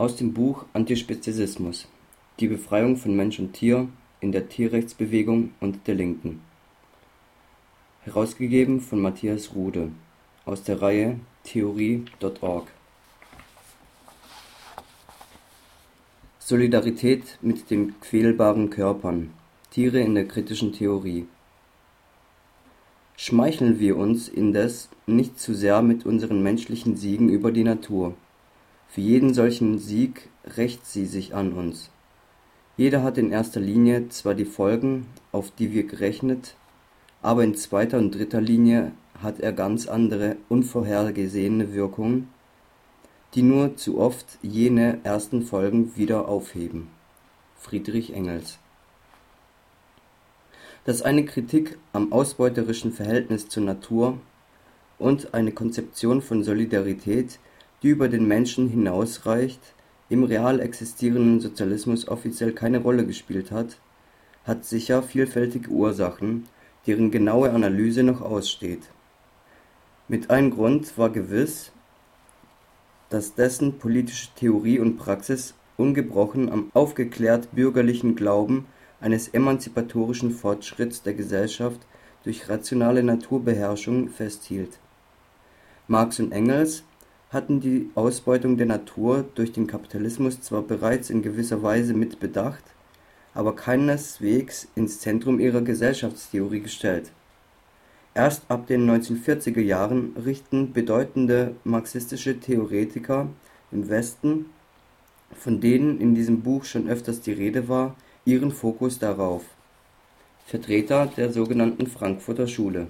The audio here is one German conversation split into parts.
aus dem Buch Antispeziesismus: Die Befreiung von Mensch und Tier in der Tierrechtsbewegung und der Linken. Herausgegeben von Matthias Rude aus der Reihe Theorie.org. Solidarität mit den quälbaren Körpern. Tiere in der kritischen Theorie. Schmeicheln wir uns indes nicht zu sehr mit unseren menschlichen Siegen über die Natur. Für jeden solchen Sieg rächt sie sich an uns. Jeder hat in erster Linie zwar die Folgen, auf die wir gerechnet, aber in zweiter und dritter Linie hat er ganz andere, unvorhergesehene Wirkungen, die nur zu oft jene ersten Folgen wieder aufheben. Friedrich Engels Dass eine Kritik am ausbeuterischen Verhältnis zur Natur und eine Konzeption von Solidarität, die über den Menschen hinausreicht, im real existierenden Sozialismus offiziell keine Rolle gespielt hat, hat sicher vielfältige Ursachen, deren genaue Analyse noch aussteht. Mit einem Grund war gewiss, dass dessen politische Theorie und Praxis ungebrochen am aufgeklärt bürgerlichen Glauben eines emanzipatorischen Fortschritts der Gesellschaft durch rationale Naturbeherrschung festhielt. Marx und Engels hatten die Ausbeutung der Natur durch den Kapitalismus zwar bereits in gewisser Weise mitbedacht, aber keineswegs ins Zentrum ihrer Gesellschaftstheorie gestellt Erst ab den 1940er Jahren richten bedeutende marxistische Theoretiker im Westen, von denen in diesem Buch schon öfters die Rede war, ihren Fokus darauf. Vertreter der sogenannten Frankfurter Schule.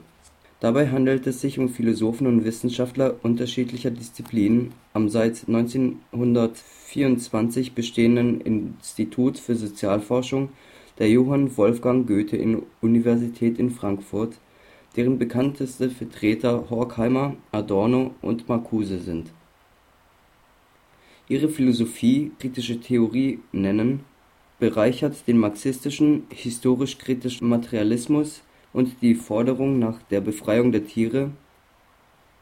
Dabei handelt es sich um Philosophen und Wissenschaftler unterschiedlicher Disziplinen am seit 1924 bestehenden Institut für Sozialforschung der Johann Wolfgang Goethe Universität in Frankfurt deren bekannteste Vertreter Horkheimer, Adorno und Marcuse sind. Ihre Philosophie Kritische Theorie nennen bereichert den marxistischen historisch-kritischen Materialismus und die Forderung nach der Befreiung der Tiere.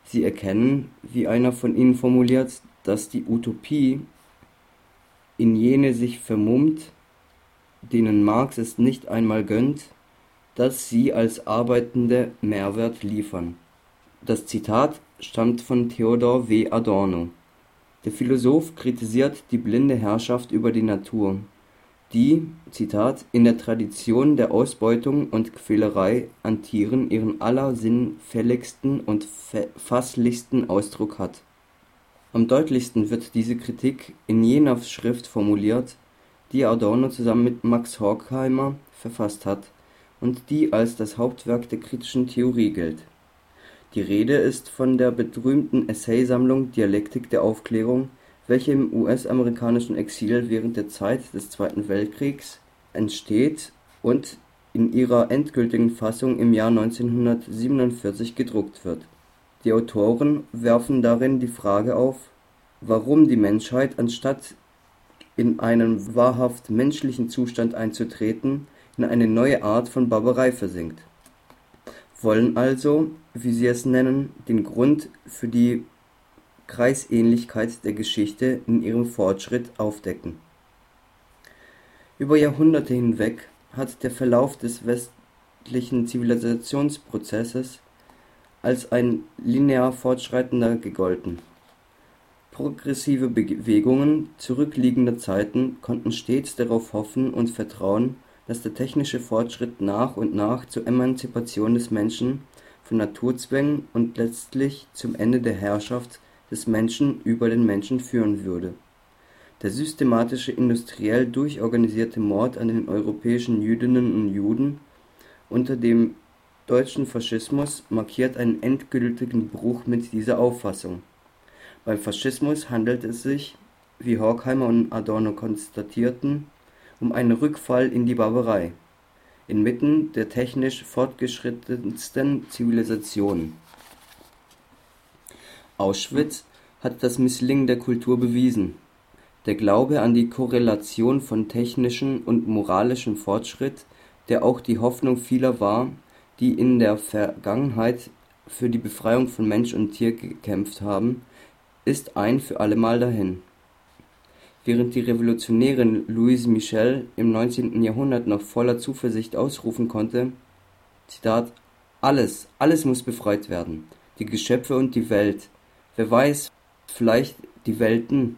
Sie erkennen, wie einer von ihnen formuliert, dass die Utopie in jene sich vermummt, denen Marx es nicht einmal gönnt dass sie als Arbeitende Mehrwert liefern. Das Zitat stammt von Theodor W. Adorno. Der Philosoph kritisiert die blinde Herrschaft über die Natur, die Zitat, in der Tradition der Ausbeutung und Quälerei an Tieren ihren allersinnfälligsten und fasslichsten Ausdruck hat. Am deutlichsten wird diese Kritik in jener Schrift formuliert, die Adorno zusammen mit Max Horkheimer verfasst hat und die als das Hauptwerk der kritischen Theorie gilt. Die Rede ist von der berühmten Essaysammlung Dialektik der Aufklärung, welche im US-amerikanischen Exil während der Zeit des Zweiten Weltkriegs entsteht und in ihrer endgültigen Fassung im Jahr 1947 gedruckt wird. Die Autoren werfen darin die Frage auf, warum die Menschheit, anstatt in einen wahrhaft menschlichen Zustand einzutreten in eine neue Art von Barbarei versinkt, wollen also, wie sie es nennen, den Grund für die Kreisähnlichkeit der Geschichte in ihrem Fortschritt aufdecken. Über Jahrhunderte hinweg hat der Verlauf des westlichen Zivilisationsprozesses als ein linear fortschreitender gegolten. Progressive Bewegungen zurückliegender Zeiten konnten stets darauf hoffen und vertrauen dass der technische Fortschritt nach und nach zur Emanzipation des Menschen von Naturzwängen und letztlich zum Ende der Herrschaft des Menschen über den Menschen führen würde. Der systematische industriell durchorganisierte Mord an den europäischen Jüdinnen und Juden unter dem deutschen Faschismus markiert einen endgültigen Bruch mit dieser Auffassung. Beim Faschismus handelt es sich, wie Horkheimer und Adorno konstatierten um einen Rückfall in die Barbarei, inmitten der technisch fortgeschrittensten Zivilisationen. Auschwitz hat das Misslingen der Kultur bewiesen. Der Glaube an die Korrelation von technischem und moralischem Fortschritt, der auch die Hoffnung vieler war, die in der Vergangenheit für die Befreiung von Mensch und Tier gekämpft haben, ist ein für allemal dahin Während die Revolutionärin Louise Michel im 19. Jahrhundert noch voller Zuversicht ausrufen konnte: Zitat, Alles, alles muss befreit werden, die Geschöpfe und die Welt, wer weiß, vielleicht die Welten,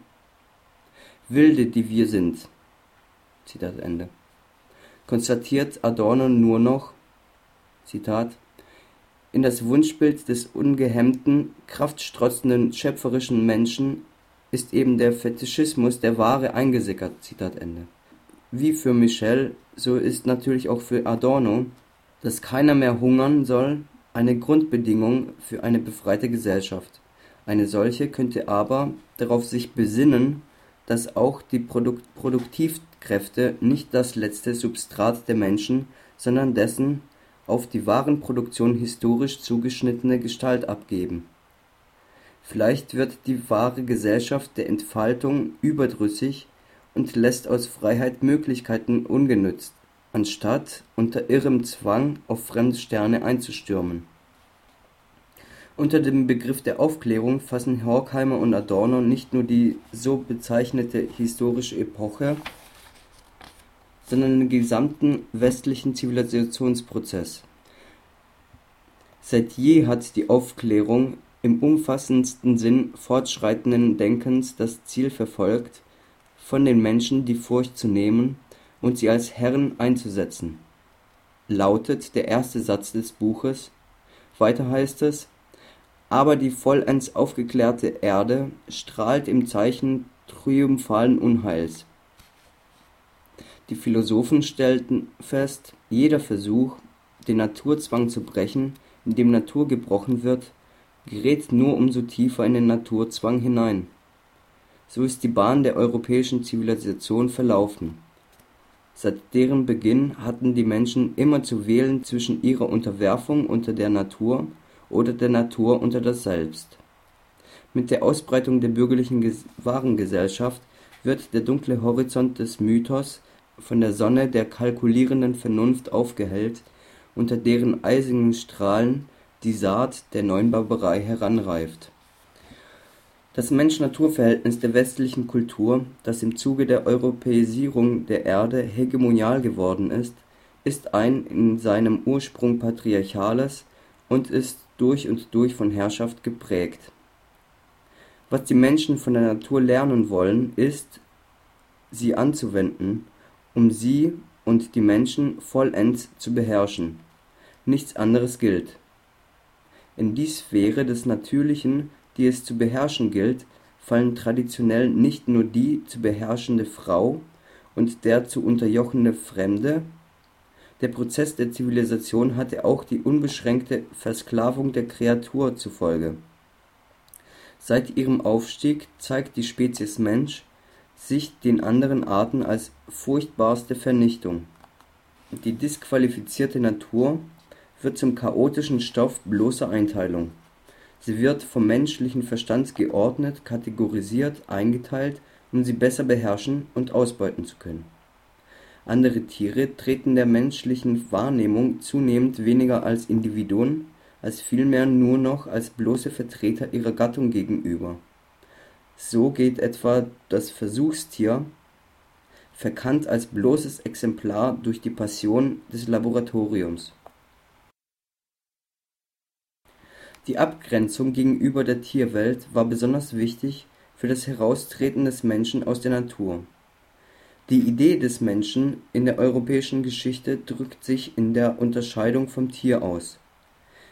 Wilde, die wir sind. Zitat Ende. Konstatiert Adorno nur noch: Zitat, In das Wunschbild des ungehemmten, kraftstrotzenden, schöpferischen Menschen ist eben der Fetischismus der Ware eingesickert. Zitat Ende. Wie für Michel, so ist natürlich auch für Adorno, dass keiner mehr hungern soll, eine Grundbedingung für eine befreite Gesellschaft. Eine solche könnte aber darauf sich besinnen, dass auch die Produkt Produktivkräfte nicht das letzte Substrat der Menschen, sondern dessen auf die Warenproduktion historisch zugeschnittene Gestalt abgeben Vielleicht wird die wahre Gesellschaft der Entfaltung überdrüssig und lässt aus Freiheit Möglichkeiten ungenützt, anstatt unter irrem Zwang auf fremde Sterne einzustürmen. Unter dem Begriff der Aufklärung fassen Horkheimer und Adorno nicht nur die so bezeichnete historische Epoche, sondern den gesamten westlichen Zivilisationsprozess. Seit je hat die Aufklärung im umfassendsten Sinn fortschreitenden Denkens das Ziel verfolgt, von den Menschen die Furcht zu nehmen und sie als Herren einzusetzen, lautet der erste Satz des Buches. Weiter heißt es, aber die vollends aufgeklärte Erde strahlt im Zeichen triumphalen Unheils. Die Philosophen stellten fest, jeder Versuch, den Naturzwang zu brechen, indem Natur gebrochen wird, gerät nur umso tiefer in den Naturzwang hinein. So ist die Bahn der europäischen Zivilisation verlaufen. Seit deren Beginn hatten die Menschen immer zu wählen zwischen ihrer Unterwerfung unter der Natur oder der Natur unter das Selbst. Mit der Ausbreitung der bürgerlichen Warengesellschaft wird der dunkle Horizont des Mythos von der Sonne der kalkulierenden Vernunft aufgehellt, unter deren eisigen Strahlen die Saat der neuen Barbarei heranreift. Das Mensch-Natur-Verhältnis der westlichen Kultur, das im Zuge der Europäisierung der Erde hegemonial geworden ist, ist ein in seinem Ursprung patriarchales und ist durch und durch von Herrschaft geprägt. Was die Menschen von der Natur lernen wollen, ist, sie anzuwenden, um sie und die Menschen vollends zu beherrschen. Nichts anderes gilt in die Sphäre des Natürlichen, die es zu beherrschen gilt, fallen traditionell nicht nur die zu beherrschende Frau und der zu unterjochende Fremde, der Prozess der Zivilisation hatte auch die unbeschränkte Versklavung der Kreatur zur Folge. Seit ihrem Aufstieg zeigt die Spezies Mensch sich den anderen Arten als furchtbarste Vernichtung. Die disqualifizierte Natur wird zum chaotischen Stoff bloßer Einteilung. Sie wird vom menschlichen Verstand geordnet, kategorisiert, eingeteilt, um sie besser beherrschen und ausbeuten zu können. Andere Tiere treten der menschlichen Wahrnehmung zunehmend weniger als Individuen, als vielmehr nur noch als bloße Vertreter ihrer Gattung gegenüber. So geht etwa das Versuchstier, verkannt als bloßes Exemplar durch die Passion des Laboratoriums Die Abgrenzung gegenüber der Tierwelt war besonders wichtig für das Heraustreten des Menschen aus der Natur. Die Idee des Menschen in der europäischen Geschichte drückt sich in der Unterscheidung vom Tier aus.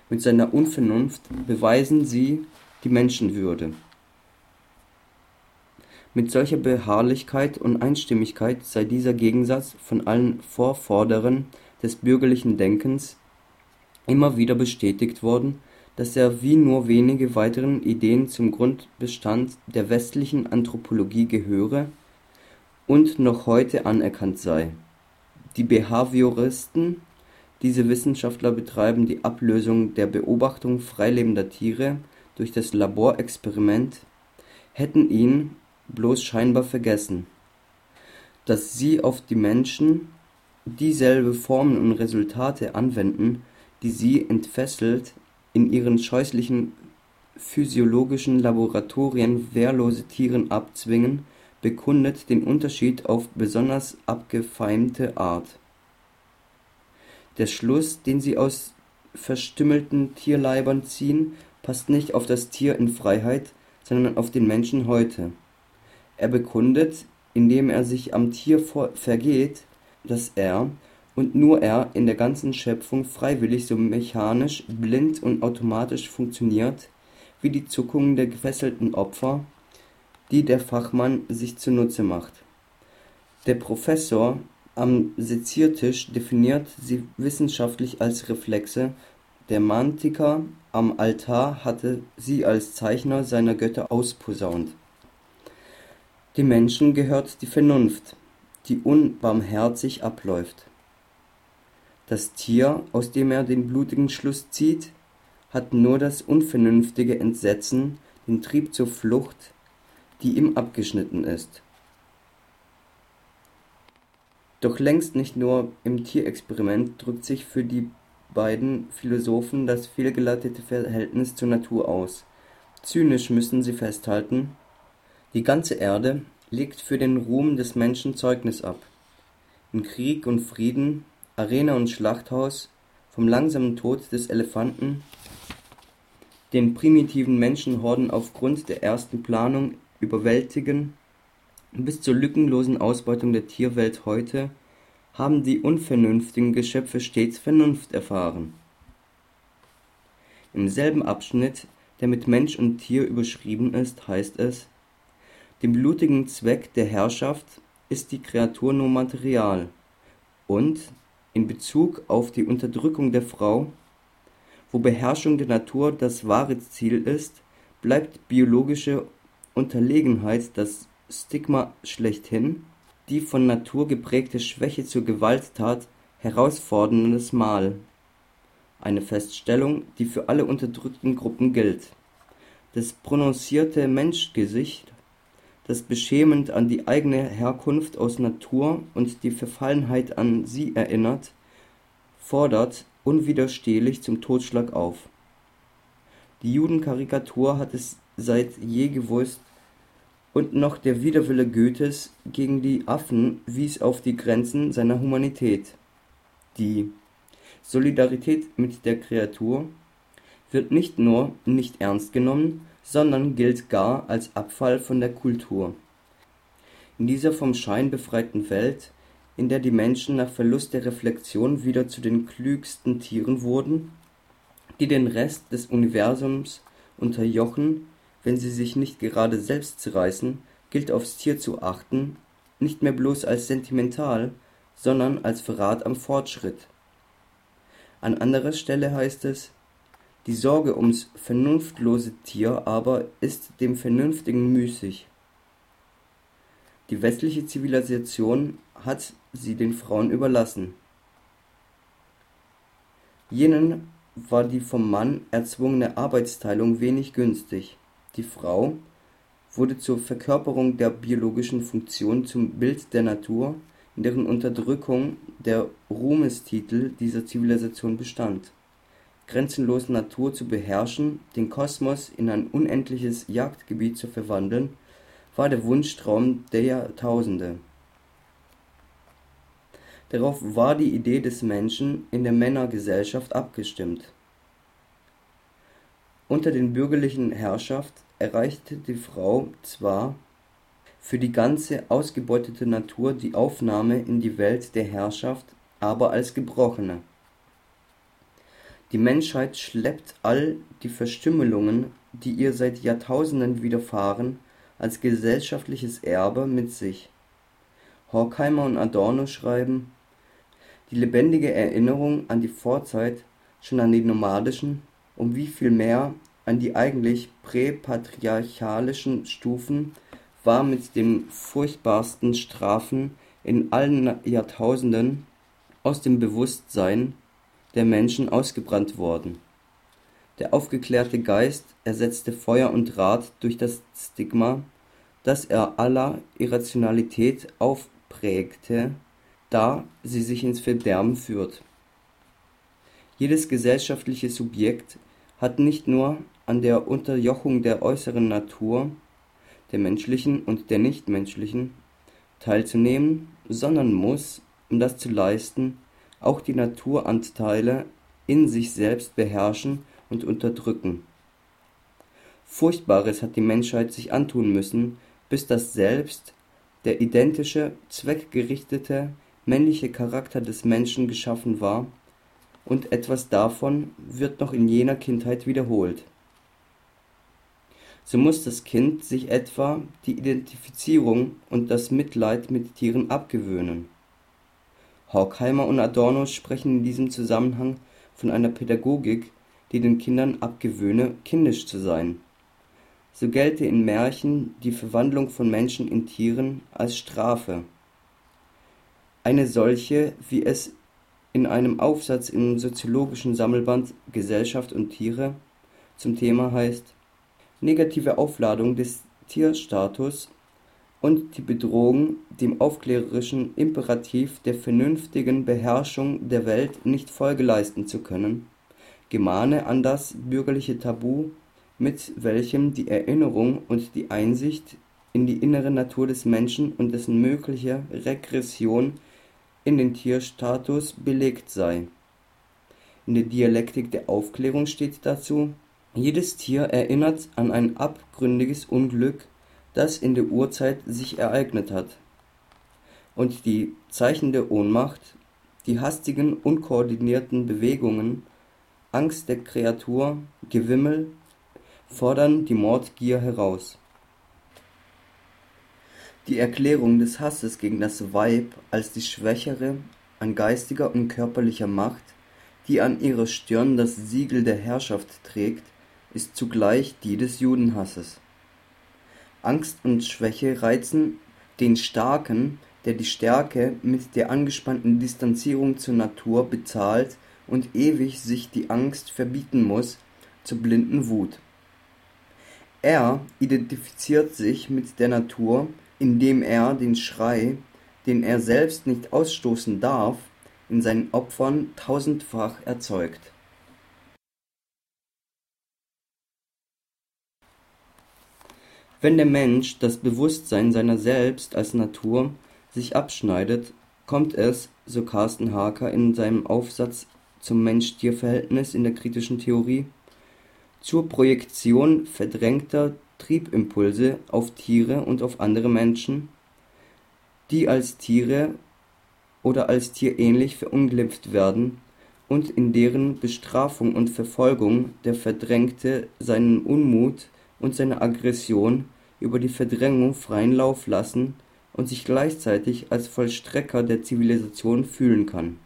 Mit seiner Unvernunft beweisen sie die Menschenwürde. Mit solcher Beharrlichkeit und Einstimmigkeit sei dieser Gegensatz von allen Vorvorderen des bürgerlichen Denkens immer wieder bestätigt worden dass er wie nur wenige weiteren Ideen zum Grundbestand der westlichen Anthropologie gehöre und noch heute anerkannt sei. Die Behavioristen, diese Wissenschaftler betreiben die Ablösung der Beobachtung freilebender Tiere durch das Laborexperiment, hätten ihn bloß scheinbar vergessen, dass sie auf die Menschen dieselbe Formen und Resultate anwenden, die sie entfesselt in ihren scheußlichen physiologischen Laboratorien wehrlose Tieren abzwingen, bekundet den Unterschied auf besonders abgefeimte Art. Der Schluss, den sie aus verstümmelten Tierleibern ziehen, passt nicht auf das Tier in Freiheit, sondern auf den Menschen heute. Er bekundet, indem er sich am Tier vergeht, dass er und nur er in der ganzen Schöpfung freiwillig so mechanisch, blind und automatisch funktioniert, wie die Zuckungen der gefesselten Opfer, die der Fachmann sich zunutze macht. Der Professor am Seziertisch definiert sie wissenschaftlich als Reflexe, der Mantiker am Altar hatte sie als Zeichner seiner Götter ausposaunt. Dem Menschen gehört die Vernunft, die unbarmherzig abläuft. Das Tier, aus dem er den blutigen Schluss zieht, hat nur das unvernünftige Entsetzen, den Trieb zur Flucht, die ihm abgeschnitten ist. Doch längst nicht nur im Tierexperiment drückt sich für die beiden Philosophen das fehlgeleitete Verhältnis zur Natur aus. Zynisch müssen sie festhalten, die ganze Erde legt für den Ruhm des Menschen Zeugnis ab. In Krieg und Frieden, Arena und Schlachthaus, vom langsamen Tod des Elefanten, den primitiven Menschenhorden aufgrund der ersten Planung überwältigen bis zur lückenlosen Ausbeutung der Tierwelt heute haben die unvernünftigen Geschöpfe stets Vernunft erfahren. Im selben Abschnitt, der mit Mensch und Tier überschrieben ist, heißt es, dem blutigen Zweck der Herrschaft ist die Kreatur nur Material und, in Bezug auf die Unterdrückung der Frau, wo Beherrschung der Natur das wahre Ziel ist, bleibt biologische Unterlegenheit das Stigma schlechthin, die von Natur geprägte Schwäche zur Gewalttat herausforderndes Mal. Eine Feststellung, die für alle unterdrückten Gruppen gilt. Das prononcierte Menschgesicht, das beschämend an die eigene Herkunft aus Natur und die Verfallenheit an sie erinnert, fordert unwiderstehlich zum Totschlag auf. Die Judenkarikatur hat es seit je gewusst, und noch der Widerwille Goethes gegen die Affen wies auf die Grenzen seiner Humanität. Die Solidarität mit der Kreatur wird nicht nur nicht ernst genommen, sondern gilt gar als Abfall von der Kultur. In dieser vom Schein befreiten Welt, in der die Menschen nach Verlust der Reflexion wieder zu den klügsten Tieren wurden, die den Rest des Universums unterjochen wenn sie sich nicht gerade selbst zerreißen, gilt aufs Tier zu achten, nicht mehr bloß als sentimental, sondern als Verrat am Fortschritt. An anderer Stelle heißt es, die Sorge ums vernunftlose Tier aber ist dem Vernünftigen müßig. Die westliche Zivilisation hat sie den Frauen überlassen. Jenen war die vom Mann erzwungene Arbeitsteilung wenig günstig. Die Frau wurde zur Verkörperung der biologischen Funktion, zum Bild der Natur, in deren Unterdrückung der Ruhmestitel dieser Zivilisation bestand. Grenzenlos Natur zu beherrschen, den Kosmos in ein unendliches Jagdgebiet zu verwandeln, war der Wunschtraum der Jahrtausende. Darauf war die Idee des Menschen in der Männergesellschaft abgestimmt unter den bürgerlichen Herrschaft erreichte die Frau zwar für die ganze ausgebeutete Natur die Aufnahme in die Welt der Herrschaft, aber als Gebrochene. Die Menschheit schleppt all die Verstümmelungen, die ihr seit Jahrtausenden widerfahren, als gesellschaftliches Erbe mit sich. Horkheimer und Adorno schreiben, die lebendige Erinnerung an die Vorzeit, schon an die nomadischen, um wie viel mehr an die eigentlich präpatriarchalischen Stufen war mit den furchtbarsten Strafen in allen Jahrtausenden aus dem Bewusstsein der Menschen ausgebrannt worden. Der aufgeklärte Geist ersetzte Feuer und Draht durch das Stigma, das er aller Irrationalität aufprägte, da sie sich ins Verderben führt. Jedes gesellschaftliche Subjekt hat nicht nur an der Unterjochung der äußeren Natur, der menschlichen und der nichtmenschlichen, teilzunehmen, sondern muss, um das zu leisten, auch die Naturanteile in sich selbst beherrschen und unterdrücken. Furchtbares hat die Menschheit sich antun müssen, bis das Selbst, der identische, zweckgerichtete, männliche Charakter des Menschen geschaffen war, und etwas davon wird noch in jener Kindheit wiederholt. So muss das Kind sich etwa die Identifizierung und das Mitleid mit Tieren abgewöhnen. Horkheimer und Adorno sprechen in diesem Zusammenhang von einer Pädagogik, die den Kindern abgewöhne, kindisch zu sein. So gelte in Märchen die Verwandlung von Menschen in Tieren als Strafe. Eine solche, wie es in einem Aufsatz im soziologischen Sammelband Gesellschaft und Tiere zum Thema heißt Negative Aufladung des Tierstatus und die Bedrohung, dem aufklärerischen Imperativ der vernünftigen Beherrschung der Welt nicht Folge leisten zu können, gemahne an das bürgerliche Tabu, mit welchem die Erinnerung und die Einsicht in die innere Natur des Menschen und dessen mögliche Regression in den Tierstatus belegt sei. In der Dialektik der Aufklärung steht dazu: Jedes Tier erinnert an ein abgründiges Unglück, das in der Urzeit sich ereignet hat. Und die Zeichen der Ohnmacht, die hastigen, unkoordinierten Bewegungen, Angst der Kreatur, Gewimmel, fordern die Mordgier heraus die Erklärung des Hasses gegen das Weib als die Schwächere an geistiger und körperlicher Macht, die an ihrer Stirn das Siegel der Herrschaft trägt, ist zugleich die des Judenhasses. Angst und Schwäche reizen den Starken, der die Stärke mit der angespannten Distanzierung zur Natur bezahlt und ewig sich die Angst verbieten muss, zur blinden Wut. Er identifiziert sich mit der Natur indem er den Schrei, den er selbst nicht ausstoßen darf, in seinen Opfern tausendfach erzeugt. Wenn der Mensch das Bewusstsein seiner selbst als Natur sich abschneidet, kommt es, so Carsten Harker in seinem Aufsatz zum Mensch-Tier-Verhältnis in der kritischen Theorie, zur Projektion verdrängter Triebimpulse auf Tiere und auf andere Menschen, die als Tiere oder als tierähnlich verunglimpft werden und in deren Bestrafung und Verfolgung der Verdrängte seinen Unmut und seine Aggression über die Verdrängung freien Lauf lassen und sich gleichzeitig als Vollstrecker der Zivilisation fühlen kann.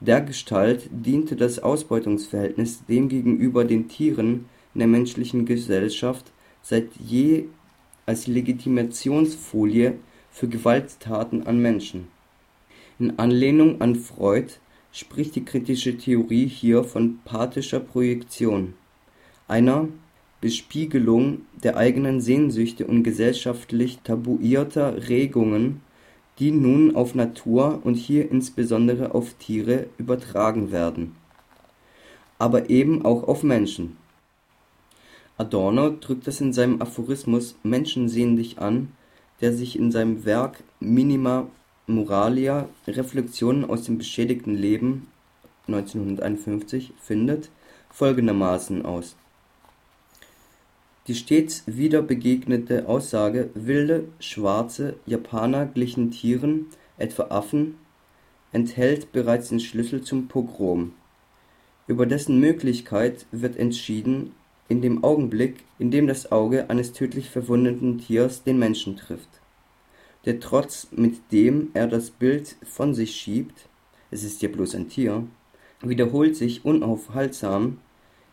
Dergestalt diente das Ausbeutungsverhältnis demgegenüber den Tieren der menschlichen Gesellschaft seit je als Legitimationsfolie für Gewalttaten an Menschen. In Anlehnung an Freud spricht die kritische Theorie hier von pathischer Projektion, einer Bespiegelung der eigenen Sehnsüchte und gesellschaftlich tabuierter Regungen, die nun auf Natur und hier insbesondere auf Tiere übertragen werden, aber eben auch auf Menschen Adorno drückt es in seinem Aphorismus Menschen sehen dich an, der sich in seinem Werk Minima Moralia Reflexionen aus dem beschädigten Leben (1951) findet, folgendermaßen aus: Die stets wieder begegnete Aussage, wilde, schwarze Japaner glichen Tieren, etwa Affen, enthält bereits den Schlüssel zum Pogrom. Über dessen Möglichkeit wird entschieden in dem Augenblick, in dem das Auge eines tödlich verwundeten Tiers den Menschen trifft. Der Trotz, mit dem er das Bild von sich schiebt (es ist ja bloß ein Tier), wiederholt sich unaufhaltsam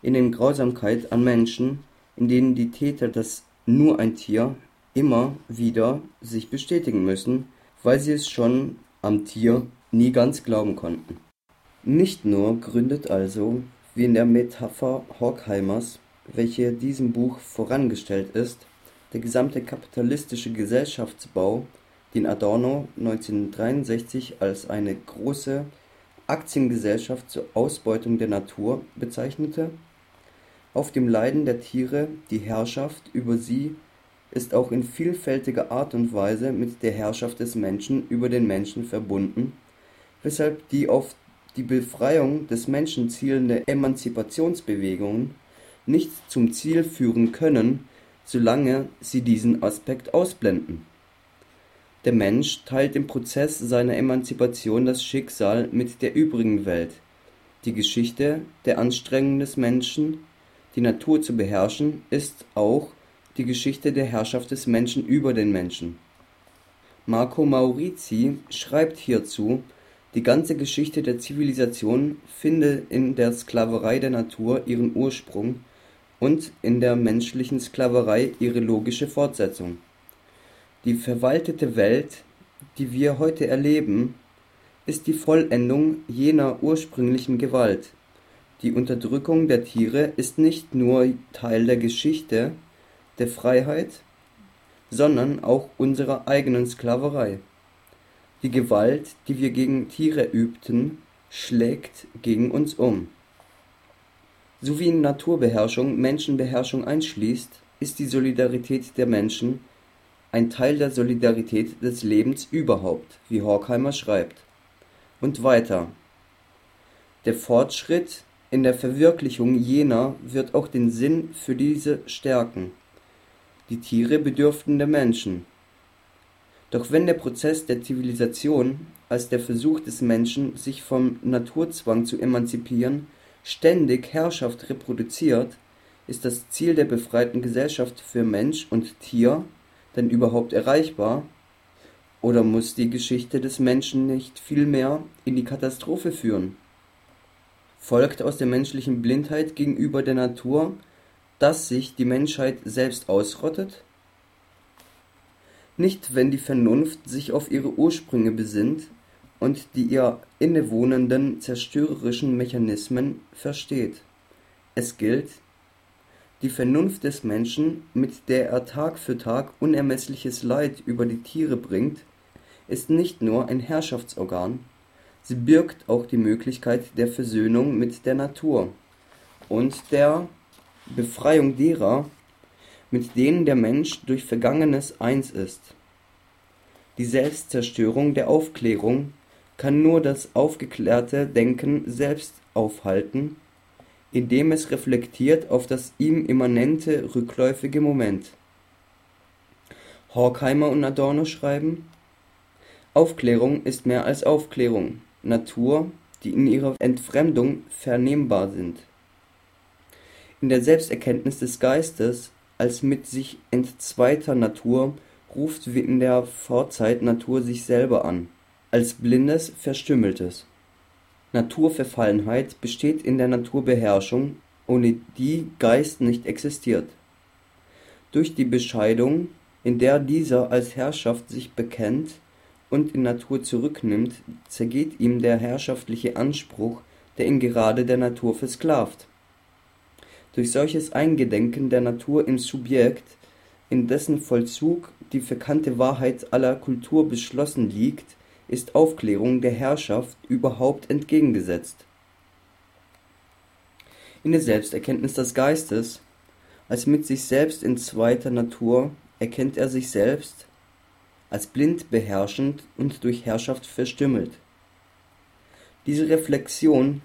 in den Grausamkeit an Menschen, in denen die Täter das nur ein Tier immer wieder sich bestätigen müssen, weil sie es schon am Tier nie ganz glauben konnten. Nicht nur gründet also, wie in der Metapher Horkheimers welche diesem Buch vorangestellt ist, der gesamte kapitalistische Gesellschaftsbau, den Adorno 1963 als eine große Aktiengesellschaft zur Ausbeutung der Natur bezeichnete, auf dem Leiden der Tiere die Herrschaft über sie ist auch in vielfältiger Art und Weise mit der Herrschaft des Menschen über den Menschen verbunden, weshalb die auf die Befreiung des Menschen zielende Emanzipationsbewegungen nicht zum Ziel führen können, solange sie diesen Aspekt ausblenden. Der Mensch teilt im Prozess seiner Emanzipation das Schicksal mit der übrigen Welt. Die Geschichte der Anstrengungen des Menschen, die Natur zu beherrschen, ist auch die Geschichte der Herrschaft des Menschen über den Menschen. Marco Maurizi schreibt hierzu, die ganze Geschichte der Zivilisation finde in der Sklaverei der Natur ihren Ursprung und in der menschlichen Sklaverei ihre logische Fortsetzung. Die verwaltete Welt, die wir heute erleben, ist die Vollendung jener ursprünglichen Gewalt. Die Unterdrückung der Tiere ist nicht nur Teil der Geschichte der Freiheit, sondern auch unserer eigenen Sklaverei. Die Gewalt, die wir gegen Tiere übten, schlägt gegen uns um. So wie Naturbeherrschung Menschenbeherrschung einschließt, ist die Solidarität der Menschen ein Teil der Solidarität des Lebens überhaupt, wie Horkheimer schreibt. Und weiter. Der Fortschritt in der Verwirklichung jener wird auch den Sinn für diese stärken. Die Tiere bedürften der Menschen. Doch wenn der Prozess der Zivilisation als der Versuch des Menschen, sich vom Naturzwang zu emanzipieren, ständig Herrschaft reproduziert, ist das Ziel der befreiten Gesellschaft für Mensch und Tier denn überhaupt erreichbar? Oder muss die Geschichte des Menschen nicht vielmehr in die Katastrophe führen? Folgt aus der menschlichen Blindheit gegenüber der Natur, dass sich die Menschheit selbst ausrottet? Nicht, wenn die Vernunft sich auf ihre Ursprünge besinnt und die ihr innewohnenden zerstörerischen Mechanismen versteht. Es gilt, die Vernunft des Menschen, mit der er Tag für Tag unermessliches Leid über die Tiere bringt, ist nicht nur ein Herrschaftsorgan, sie birgt auch die Möglichkeit der Versöhnung mit der Natur und der Befreiung derer, mit denen der Mensch durch Vergangenes eins ist. Die Selbstzerstörung der Aufklärung kann nur das aufgeklärte Denken selbst aufhalten, indem es reflektiert auf das ihm immanente rückläufige Moment. Horkheimer und Adorno schreiben: Aufklärung ist mehr als Aufklärung, Natur, die in ihrer Entfremdung vernehmbar sind. In der Selbsterkenntnis des Geistes als mit sich entzweiter Natur ruft wie in der Vorzeit Natur sich selber an als blindes, verstümmeltes. Naturverfallenheit besteht in der Naturbeherrschung, ohne die Geist nicht existiert. Durch die Bescheidung, in der dieser als Herrschaft sich bekennt und in Natur zurücknimmt, zergeht ihm der herrschaftliche Anspruch, der ihn gerade der Natur versklavt. Durch solches Eingedenken der Natur im Subjekt, in dessen Vollzug die verkannte Wahrheit aller Kultur beschlossen liegt, ist Aufklärung der Herrschaft überhaupt entgegengesetzt. In der Selbsterkenntnis des Geistes, als mit sich selbst in zweiter Natur, erkennt er sich selbst als blind beherrschend und durch Herrschaft verstümmelt. Diese Reflexion,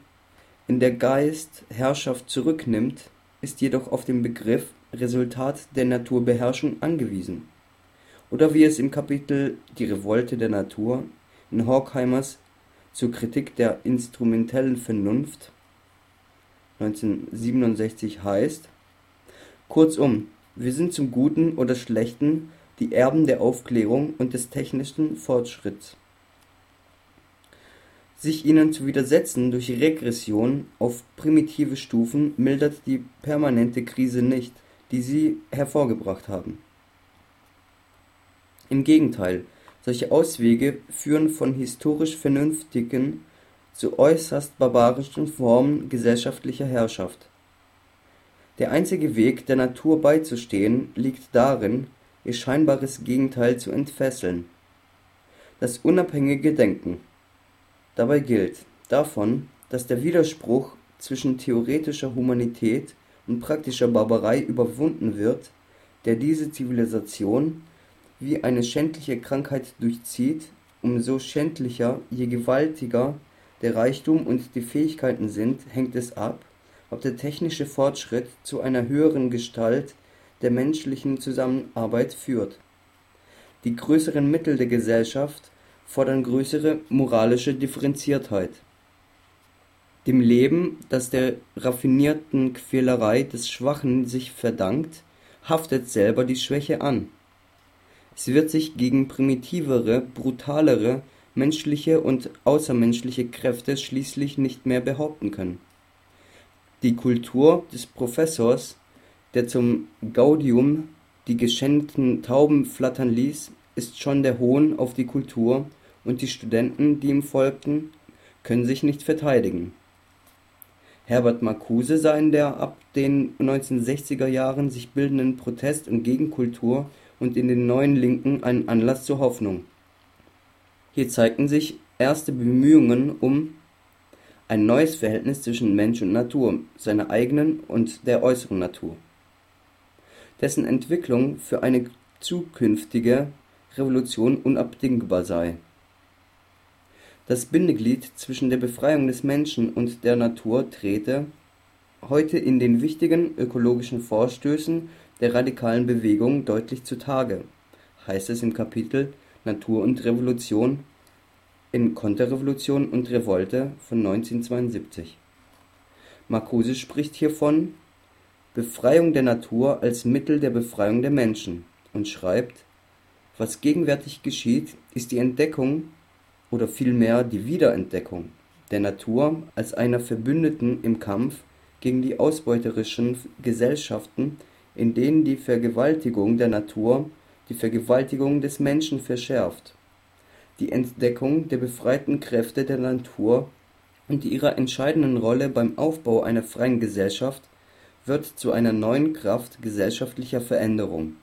in der Geist Herrschaft zurücknimmt, ist jedoch auf den Begriff Resultat der Naturbeherrschung angewiesen. Oder wie es im Kapitel Die Revolte der Natur Horkheimers Zur Kritik der instrumentellen Vernunft (1967) heißt: Kurzum, wir sind zum Guten oder Schlechten die Erben der Aufklärung und des technischen Fortschritts. Sich ihnen zu widersetzen durch Regression auf primitive Stufen mildert die permanente Krise nicht, die sie hervorgebracht haben. Im Gegenteil solche Auswege führen von historisch Vernünftigen zu äußerst barbarischen Formen gesellschaftlicher Herrschaft. Der einzige Weg, der Natur beizustehen, liegt darin, ihr scheinbares Gegenteil zu entfesseln: das unabhängige Denken. Dabei gilt davon, dass der Widerspruch zwischen theoretischer Humanität und praktischer Barbarei überwunden wird, der diese Zivilisation wie eine schändliche Krankheit durchzieht, umso schändlicher, je gewaltiger der Reichtum und die Fähigkeiten sind, hängt es ab, ob der technische Fortschritt zu einer höheren Gestalt der menschlichen Zusammenarbeit führt. Die größeren Mittel der Gesellschaft fordern größere moralische Differenziertheit. Dem Leben, das der raffinierten Quälerei des Schwachen sich verdankt, haftet selber die Schwäche an. Es wird sich gegen primitivere, brutalere, menschliche und außermenschliche Kräfte schließlich nicht mehr behaupten können. Die Kultur des Professors, der zum Gaudium die geschändeten Tauben flattern ließ, ist schon der Hohn auf die Kultur, und die Studenten, die ihm folgten, können sich nicht verteidigen. Herbert Marcuse sah in der ab den 1960er Jahren sich bildenden Protest und Gegenkultur und in den Neuen Linken einen Anlass zur Hoffnung. Hier zeigten sich erste Bemühungen um ein neues Verhältnis zwischen Mensch und Natur, seiner eigenen und der äußeren Natur, dessen Entwicklung für eine zukünftige Revolution unabdingbar sei. Das Bindeglied zwischen der Befreiung des Menschen und der Natur trete heute in den wichtigen ökologischen Vorstößen der radikalen Bewegung deutlich zutage, heißt es im Kapitel Natur und Revolution in Konterrevolution und Revolte von 1972. Marcuse spricht hier von Befreiung der Natur als Mittel der Befreiung der Menschen und schreibt, was gegenwärtig geschieht, ist die Entdeckung oder vielmehr die Wiederentdeckung der Natur als einer Verbündeten im Kampf gegen die ausbeuterischen Gesellschaften, in denen die Vergewaltigung der Natur die Vergewaltigung des Menschen verschärft. Die Entdeckung der befreiten Kräfte der Natur und ihrer entscheidenden Rolle beim Aufbau einer freien Gesellschaft wird zu einer neuen Kraft gesellschaftlicher Veränderung